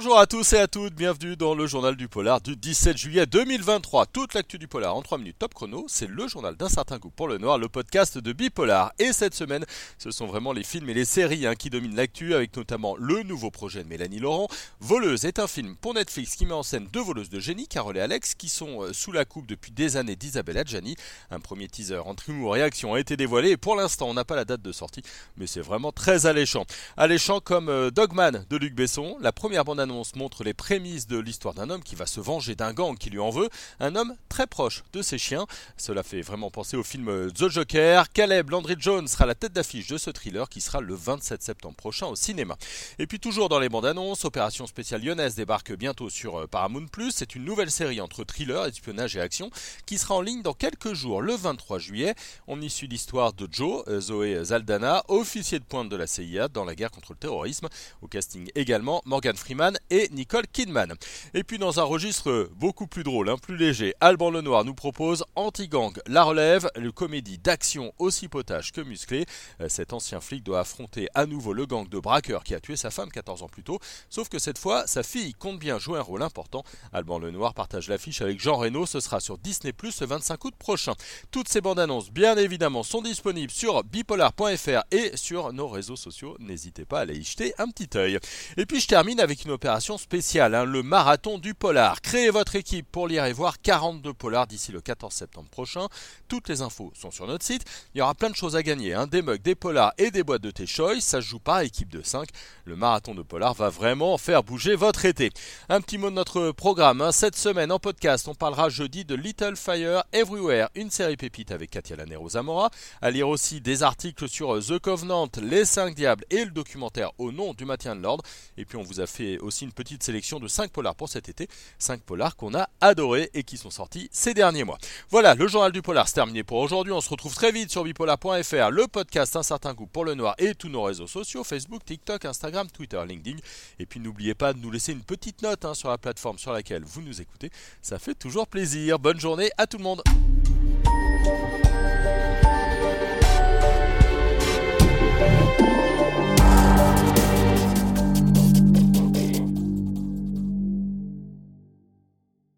Bonjour à tous et à toutes, bienvenue dans le journal du polar du 17 juillet 2023. Toute l'actu du polar en 3 minutes top chrono, c'est le journal d'un certain goût pour le noir, le podcast de Bipolar. Et cette semaine, ce sont vraiment les films et les séries hein, qui dominent l'actu, avec notamment le nouveau projet de Mélanie Laurent. Voleuse est un film pour Netflix qui met en scène deux voleuses de génie, Carole et Alex, qui sont euh, sous la coupe depuis des années d'Isabelle Adjani. Un premier teaser entre humour et action a été dévoilé et pour l'instant, on n'a pas la date de sortie, mais c'est vraiment très alléchant. Alléchant comme euh, Dogman de Luc Besson, la première bande-annonce montre les prémices de l'histoire d'un homme qui va se venger d'un gang qui lui en veut, un homme très proche de ses chiens. Cela fait vraiment penser au film The Joker. Caleb Landry Jones sera la tête d'affiche de ce thriller qui sera le 27 septembre prochain au cinéma. Et puis toujours dans les bandes annonces, Opération spéciale lyonnaise débarque bientôt sur euh, Paramount+. C'est une nouvelle série entre thriller, espionnage et action qui sera en ligne dans quelques jours, le 23 juillet. On y suit l'histoire de Joe, euh, Zoé Zaldana, officier de pointe de la CIA dans la guerre contre le terrorisme. Au casting également Morgan Freeman et Nicole Kidman. Et puis dans un registre beaucoup plus drôle, hein, plus léger, Alban Lenoir nous propose Anti-Gang, La Relève, le comédie d'action aussi potage que musclé. Euh, cet ancien flic doit affronter à nouveau le gang de braqueurs qui a tué sa femme 14 ans plus tôt, sauf que cette fois, sa fille compte bien jouer un rôle important. Alban Lenoir partage l'affiche avec Jean Reno, ce sera sur Disney Plus le 25 août prochain. Toutes ces bandes annonces, bien évidemment, sont disponibles sur bipolar.fr et sur nos réseaux sociaux. N'hésitez pas à aller y jeter un petit œil. Et puis je termine avec une opération spéciale, hein, le marathon du polar. Créez votre équipe pour lire et voir 42 polars d'ici le 14 septembre prochain. Toutes les infos sont sur notre site. Il y aura plein de choses à gagner, hein, des mugs, des polars et des boîtes de thé choice. Ça se joue pas, équipe de 5. Le marathon de polar va vraiment faire bouger votre été. Un petit mot de notre programme. Hein. Cette semaine en podcast, on parlera jeudi de Little Fire Everywhere, une série pépite avec Katia Lanero Zamora. À lire aussi des articles sur The Covenant, Les 5 Diables et le documentaire Au nom du maintien de l'ordre. Et puis on vous a fait une petite sélection de 5 polars pour cet été. 5 polars qu'on a adorés et qui sont sortis ces derniers mois. Voilà, le journal du polar, c'est terminé pour aujourd'hui. On se retrouve très vite sur bipolar.fr, le podcast Un certain goût pour le noir et tous nos réseaux sociaux, Facebook, TikTok, Instagram, Twitter, LinkedIn. Et puis n'oubliez pas de nous laisser une petite note hein, sur la plateforme sur laquelle vous nous écoutez. Ça fait toujours plaisir. Bonne journée à tout le monde.